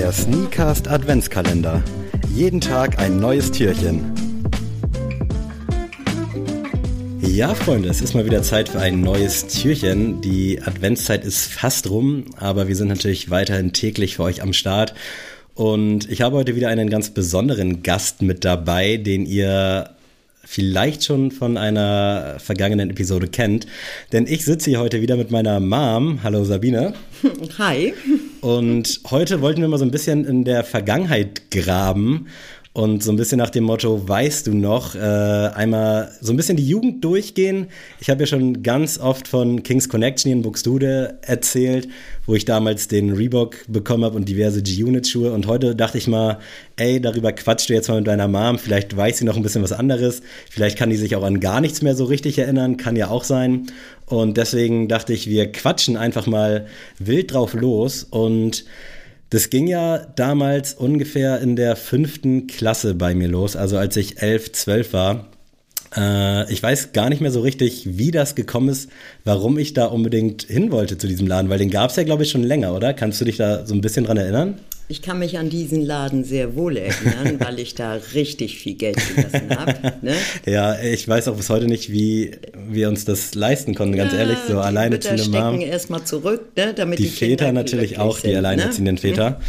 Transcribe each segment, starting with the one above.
Der Sneakast Adventskalender. Jeden Tag ein neues Türchen. Ja, Freunde, es ist mal wieder Zeit für ein neues Türchen. Die Adventszeit ist fast rum, aber wir sind natürlich weiterhin täglich für euch am Start. Und ich habe heute wieder einen ganz besonderen Gast mit dabei, den ihr vielleicht schon von einer vergangenen Episode kennt. Denn ich sitze hier heute wieder mit meiner Mom. Hallo Sabine. Hi. Und heute wollten wir mal so ein bisschen in der Vergangenheit graben und so ein bisschen nach dem Motto, weißt du noch, äh, einmal so ein bisschen die Jugend durchgehen. Ich habe ja schon ganz oft von King's Connection in Buxtehude erzählt, wo ich damals den Reebok bekommen habe und diverse G-Unit-Schuhe. Und heute dachte ich mal, ey, darüber quatschst du jetzt mal mit deiner Mom. Vielleicht weiß sie noch ein bisschen was anderes. Vielleicht kann die sich auch an gar nichts mehr so richtig erinnern. Kann ja auch sein. Und deswegen dachte ich, wir quatschen einfach mal wild drauf los und das ging ja damals ungefähr in der fünften Klasse bei mir los, also als ich elf, zwölf war. Äh, ich weiß gar nicht mehr so richtig, wie das gekommen ist, warum ich da unbedingt hin wollte zu diesem Laden, weil den gab es ja, glaube ich, schon länger, oder? Kannst du dich da so ein bisschen dran erinnern? Ich kann mich an diesen Laden sehr wohl erinnern, weil ich da richtig viel Geld gelassen habe. Ne? Ja, ich weiß auch bis heute nicht, wie wir uns das leisten konnten, ganz ja, ehrlich. So alleinerziehende Mom. erstmal zurück, ne? damit die, die Väter natürlich auch, sind, die alleinerziehenden ne? Väter.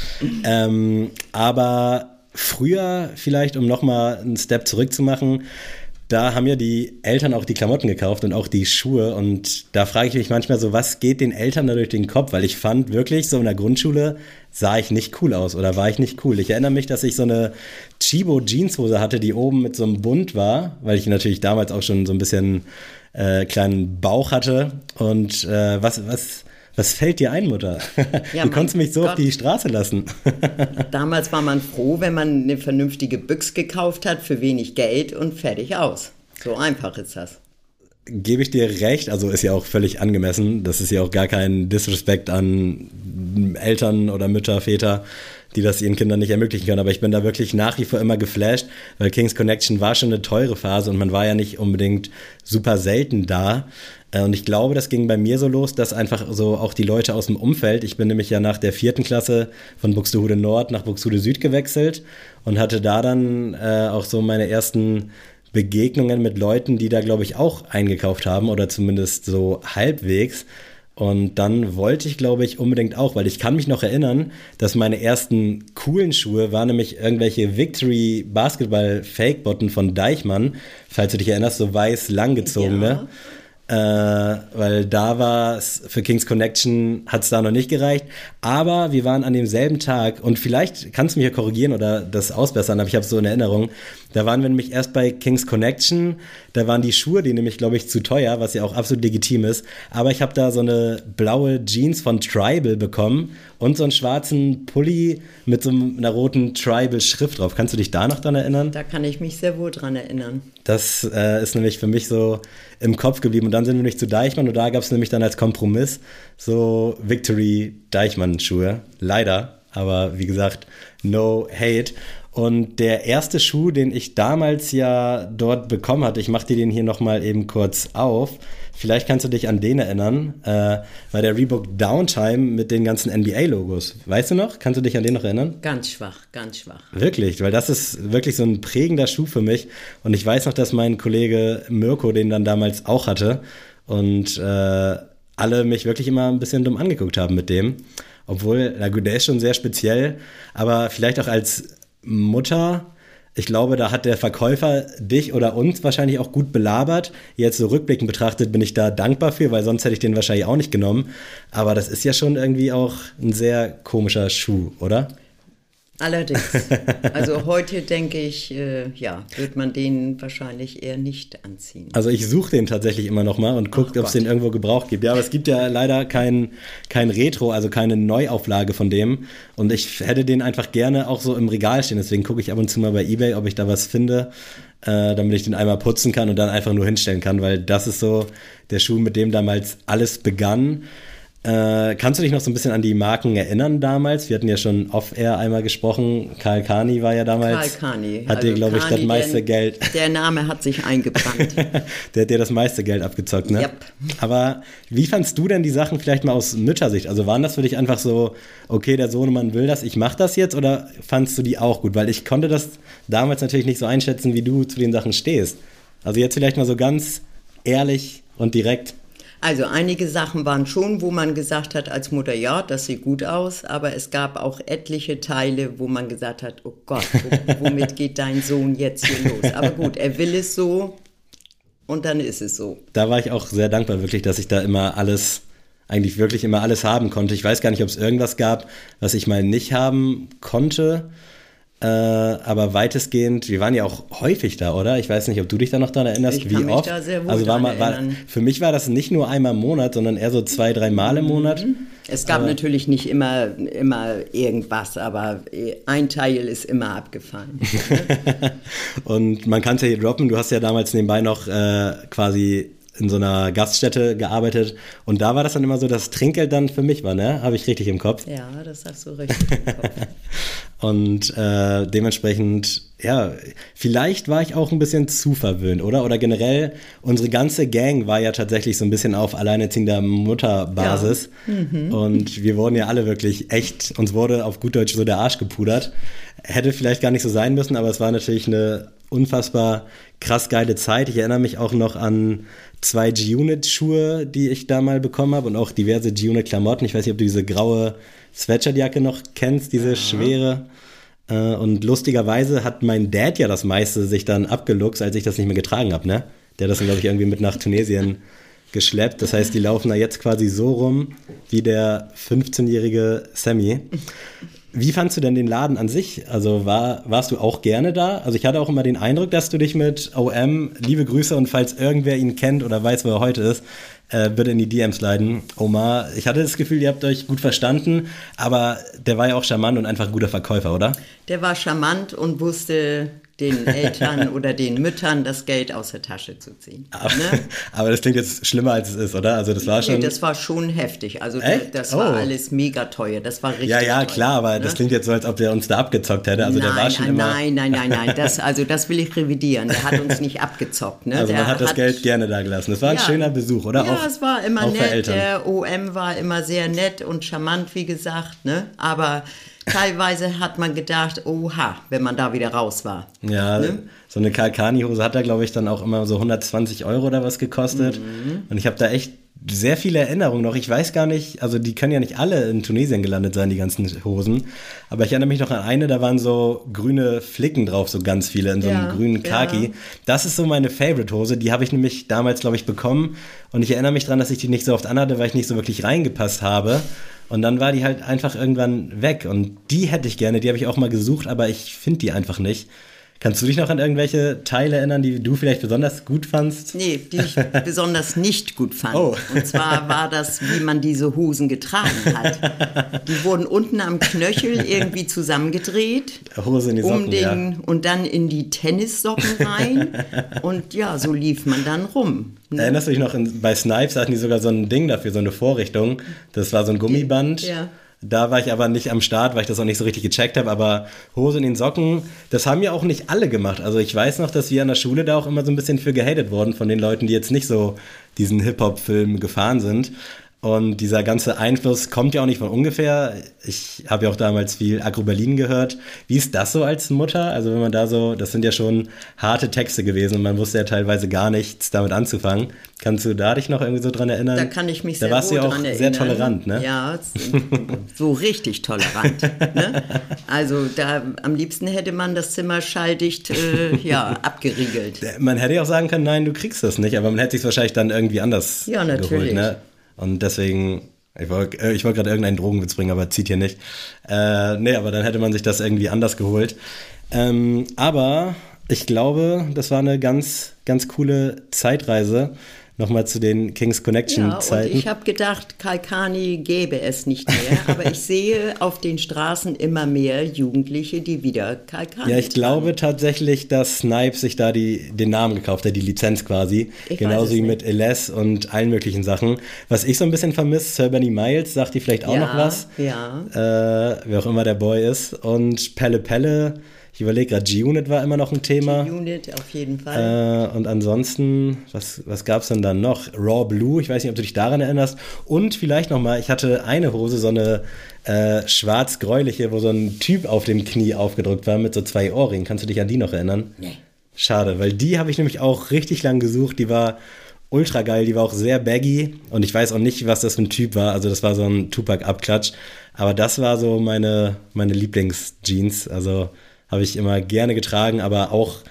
ähm, aber früher vielleicht, um nochmal einen Step zurückzumachen, da haben ja die Eltern auch die Klamotten gekauft und auch die Schuhe. Und da frage ich mich manchmal so, was geht den Eltern da durch den Kopf? Weil ich fand wirklich, so in der Grundschule sah ich nicht cool aus oder war ich nicht cool. Ich erinnere mich, dass ich so eine Chibo Jeanshose hatte, die oben mit so einem Bund war, weil ich natürlich damals auch schon so ein bisschen äh, kleinen Bauch hatte. Und äh, was, was, was fällt dir ein, Mutter? Ja, Wie konntest du mich so Gott. auf die Straße lassen? Damals war man froh, wenn man eine vernünftige Büchs gekauft hat für wenig Geld und fertig aus. So einfach ist das. Gebe ich dir recht, also ist ja auch völlig angemessen. Das ist ja auch gar kein Disrespect an Eltern oder Mütter, Väter, die das ihren Kindern nicht ermöglichen können. Aber ich bin da wirklich nach wie vor immer geflasht, weil King's Connection war schon eine teure Phase und man war ja nicht unbedingt super selten da. Äh, und ich glaube, das ging bei mir so los, dass einfach so auch die Leute aus dem Umfeld, ich bin nämlich ja nach der vierten Klasse von Buxtehude Nord nach Buxtehude Süd gewechselt und hatte da dann äh, auch so meine ersten Begegnungen mit Leuten, die da, glaube ich, auch eingekauft haben oder zumindest so halbwegs. Und dann wollte ich, glaube ich, unbedingt auch, weil ich kann mich noch erinnern, dass meine ersten coolen Schuhe waren nämlich irgendwelche Victory Basketball Fake Botten von Deichmann, falls du dich erinnerst, so weiß langgezogene. Ja äh, weil da war es für Kings Connection hat es da noch nicht gereicht. Aber wir waren an demselben Tag und vielleicht kannst du mich ja korrigieren oder das ausbessern, aber ich habe so in Erinnerung. Da waren wir nämlich erst bei Kings Connection, da waren die Schuhe, die nämlich, glaube ich, zu teuer, was ja auch absolut legitim ist. Aber ich habe da so eine blaue Jeans von Tribal bekommen und so einen schwarzen Pulli mit so einer roten Tribal-Schrift drauf. Kannst du dich da noch dran erinnern? Da kann ich mich sehr wohl dran erinnern. Das äh, ist nämlich für mich so im Kopf geblieben. Und dann sind wir nicht zu Deichmann und da gab es nämlich dann als Kompromiss so Victory Deichmann-Schuhe. Leider, aber wie gesagt, no hate. Und der erste Schuh, den ich damals ja dort bekommen hatte, ich mache dir den hier nochmal eben kurz auf. Vielleicht kannst du dich an den erinnern, äh, war der Reebok Downtime mit den ganzen NBA-Logos. Weißt du noch? Kannst du dich an den noch erinnern? Ganz schwach, ganz schwach. Wirklich, weil das ist wirklich so ein prägender Schuh für mich. Und ich weiß noch, dass mein Kollege Mirko den dann damals auch hatte. Und äh, alle mich wirklich immer ein bisschen dumm angeguckt haben mit dem. Obwohl, na gut, der ist schon sehr speziell, aber vielleicht auch als Mutter, ich glaube, da hat der Verkäufer dich oder uns wahrscheinlich auch gut belabert. Jetzt so rückblickend betrachtet bin ich da dankbar für, weil sonst hätte ich den wahrscheinlich auch nicht genommen. Aber das ist ja schon irgendwie auch ein sehr komischer Schuh, oder? Allerdings. Also heute denke ich, äh, ja, wird man den wahrscheinlich eher nicht anziehen. Also ich suche den tatsächlich immer noch mal und gucke, ob es den irgendwo gebraucht gibt. Ja, aber es gibt ja leider kein, kein Retro, also keine Neuauflage von dem. Und ich hätte den einfach gerne auch so im Regal stehen. Deswegen gucke ich ab und zu mal bei Ebay, ob ich da was finde, äh, damit ich den einmal putzen kann und dann einfach nur hinstellen kann, weil das ist so der Schuh, mit dem damals alles begann. Äh, kannst du dich noch so ein bisschen an die Marken erinnern damals? Wir hatten ja schon off-air einmal gesprochen. Karl Kani war ja damals. Karl Kani. Hat dir, glaube ich, das meiste der, Geld. Der Name hat sich eingebrannt. der hat dir das meiste Geld abgezockt, ne? Yep. Aber wie fandst du denn die Sachen vielleicht mal aus Müttersicht? Also waren das für dich einfach so, okay, der Sohnemann will das, ich mach das jetzt? Oder fandst du die auch gut? Weil ich konnte das damals natürlich nicht so einschätzen, wie du zu den Sachen stehst. Also jetzt vielleicht mal so ganz ehrlich und direkt. Also einige Sachen waren schon, wo man gesagt hat als Mutter, ja, das sieht gut aus, aber es gab auch etliche Teile, wo man gesagt hat, oh Gott, womit geht dein Sohn jetzt hier los? Aber gut, er will es so und dann ist es so. Da war ich auch sehr dankbar wirklich, dass ich da immer alles, eigentlich wirklich immer alles haben konnte. Ich weiß gar nicht, ob es irgendwas gab, was ich mal nicht haben konnte. Äh, aber weitestgehend, wir waren ja auch häufig da, oder? Ich weiß nicht, ob du dich da noch daran erinnerst, ich wie kann mich oft. Da sehr wohl also war mal, war, für mich war das nicht nur einmal im Monat, sondern eher so zwei, drei Mal im Monat. Es gab natürlich nicht immer, immer irgendwas, aber ein Teil ist immer abgefallen. Und man kann es ja hier droppen, du hast ja damals nebenbei noch äh, quasi in so einer Gaststätte gearbeitet und da war das dann immer so, dass Trinkgeld dann für mich war, ne? Habe ich richtig im Kopf. ja, das hast du richtig im Kopf. Und äh, dementsprechend, ja, vielleicht war ich auch ein bisschen zu verwöhnt, oder? Oder generell, unsere ganze Gang war ja tatsächlich so ein bisschen auf alleinerziehender Mutterbasis. Und wir wurden ja alle wirklich echt, uns wurde auf gut Deutsch so der Arsch gepudert. Hätte vielleicht gar nicht so sein müssen, aber es war natürlich eine unfassbar krass geile Zeit. Ich erinnere mich auch noch an zwei G-Unit-Schuhe, die ich da mal bekommen habe und auch diverse G-Unit-Klamotten. Ich weiß nicht, ob du diese graue Sweatshirtjacke noch kennst, diese schwere. Äh, Und lustigerweise hat mein Dad ja das meiste sich dann abgeluchst, als ich das nicht mehr getragen habe, ne? Der hat das dann, glaube ich, irgendwie mit nach Tunesien geschleppt. Das heißt, die laufen da jetzt quasi so rum wie der 15-jährige Sammy. Wie fandst du denn den Laden an sich? Also war, warst du auch gerne da? Also ich hatte auch immer den Eindruck, dass du dich mit OM, liebe Grüße und falls irgendwer ihn kennt oder weiß, wo er heute ist, äh, bitte in die DMs leiten. Omar, ich hatte das Gefühl, ihr habt euch gut verstanden, aber der war ja auch charmant und einfach ein guter Verkäufer, oder? Der war charmant und wusste den Eltern oder den Müttern das Geld aus der Tasche zu ziehen. Aber, Ne? aber das klingt jetzt schlimmer, als es ist, oder? Also das war schon... Nee, das war schon heftig. Also Echt? das war Oh. alles mega teuer. Das war richtig ja, ja, teuer, klar, aber ne? das klingt jetzt so, als ob der uns da abgezockt hätte. Also nein, der war schon nein, immer... nein, nein, nein, nein. Das, also das will ich revidieren. Der hat uns nicht abgezockt. Ne? Also der man hat das Geld gerne da gelassen. Das war ein Ja. schöner Besuch, oder? Ja, auch, es war immer nett. Der OM war immer sehr nett und charmant, wie gesagt. Ne? Aber teilweise hat man gedacht, oha, wenn man da wieder raus war. Ja, Ne? so eine Kalkani-Hose hat da, glaube ich, dann auch immer so 120 Euro oder was gekostet. Mhm. Und ich habe da echt sehr viele Erinnerungen noch. Ich weiß gar nicht, also die können ja nicht alle in Tunesien gelandet sein, die ganzen Hosen. Aber ich erinnere mich noch an eine, da waren so grüne Flicken drauf, so ganz viele in so einem Ja, grünen Khaki. ja. Das ist so meine Favorite-Hose. Die habe ich nämlich damals, glaube ich, bekommen. Und ich erinnere mich dran, dass ich die nicht so oft anhatte, weil ich nicht so wirklich reingepasst habe. Und dann war die halt einfach irgendwann weg. Und die hätte ich gerne, die habe ich auch mal gesucht, aber ich finde die einfach nicht. Kannst du dich noch an irgendwelche Teile erinnern, die du vielleicht besonders gut fandst? Nee, die ich besonders nicht gut fand. Oh. Und zwar war das, wie man diese Hosen getragen hat. Die wurden unten am Knöchel irgendwie zusammengedreht. Hose in die Socken, um den, Und dann in die Tennissocken rein. Und ja, so lief man dann rum. ne? Erinnerst du dich noch, in, bei Snipes hatten die sogar so ein Ding dafür, so eine Vorrichtung. Das war so ein Gummiband. Ja. Da war ich aber nicht am Start, weil ich das auch nicht so richtig gecheckt habe. Aber Hose in den Socken, das haben ja auch nicht alle gemacht. Also ich weiß noch, dass wir an der Schule da auch immer so ein bisschen für gehatet wurden von den Leuten, die jetzt nicht so diesen Hip-Hop-Film gefahren sind. Und dieser ganze Einfluss kommt ja auch nicht von ungefähr. Ich habe ja auch damals viel Agro Berlin gehört. Wie ist das so als Mutter? Also wenn man da so, das sind ja schon harte Texte gewesen und man wusste ja teilweise gar nichts damit anzufangen. Kannst du da dich noch irgendwie so dran erinnern? Da kann ich mich da sehr warst du wohl ja auch dran erinnern. sehr tolerant, ne? Ja, so richtig tolerant. ne? Also da am liebsten hätte man das Zimmer schalldicht äh, ja, abgeriegelt. Man hätte ja auch sagen können, nein, du kriegst das nicht, aber man hätte sich wahrscheinlich dann irgendwie anders Ja, natürlich. geholt, ne? Und deswegen, ich wollte äh, ich wollt gerade irgendeinen Drogenwitz bringen, aber zieht hier nicht. Äh, nee, aber dann hätte man sich das irgendwie anders geholt. Ähm, aber ich glaube, das war eine ganz, ganz coole Zeitreise. Nochmal zu den Kings Connection Ja, und ich habe gedacht, Kalkani gäbe es nicht mehr, aber ich sehe auf den Straßen immer mehr Jugendliche, die wieder Kalkani Ja, ich tragen. glaube tatsächlich, dass Snipe sich da die, den Namen gekauft hat, die Lizenz quasi. Ich Genauso wie mit LS und allen möglichen Sachen. Was ich so ein bisschen vermisse, Sir Benny Miles, sagt die vielleicht auch ja, noch was. Ja, Äh, wer auch immer der Boy ist. Und Pelle Pelle, ich überlege gerade, G-Unit war immer noch ein Thema. Unit auf jeden Fall. Äh, und ansonsten, was, was gab es denn dann noch? Raw Blue, ich weiß nicht, ob du dich daran erinnerst. Und vielleicht nochmal, ich hatte eine Hose, so eine äh, schwarz-gräuliche, wo so ein Typ auf dem Knie aufgedrückt war mit so zwei Ohrringen. Kannst du dich an die noch erinnern? nee. Schade, weil die habe ich nämlich auch richtig lang gesucht. Die war ultra geil, die war auch sehr baggy und ich weiß auch nicht, was das für ein Typ war. Also das war so ein Tupac-Abklatsch. Aber das war so meine, meine Lieblingsjeans. Also habe ich immer gerne getragen, aber auch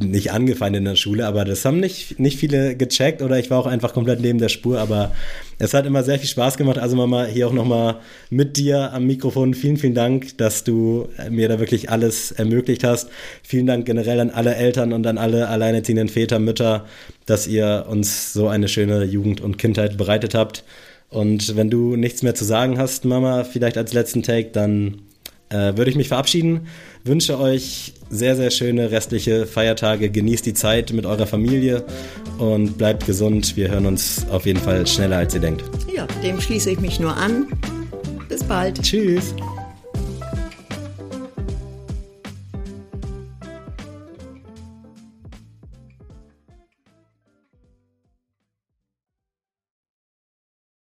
nicht angefeindet in der Schule, aber das haben nicht, nicht viele gecheckt oder ich war auch einfach komplett neben der Spur, aber es hat immer sehr viel Spaß gemacht. Also Mama, hier auch nochmal mit dir am Mikrofon. Vielen, vielen Dank, dass du mir da wirklich alles ermöglicht hast. Vielen Dank generell an alle Eltern und an alle alleinerziehenden Väter, Mütter, dass ihr uns so eine schöne Jugend und Kindheit bereitet habt. Und wenn du nichts mehr zu sagen hast, Mama, vielleicht als letzten Take, dann äh, würde ich mich verabschieden. Wünsche euch sehr, sehr schöne restliche Feiertage. Genießt die Zeit mit eurer Familie und bleibt gesund. Wir hören uns auf jeden Fall schneller, als ihr denkt. Ja, dem schließe ich mich nur an. Bis bald. Tschüss.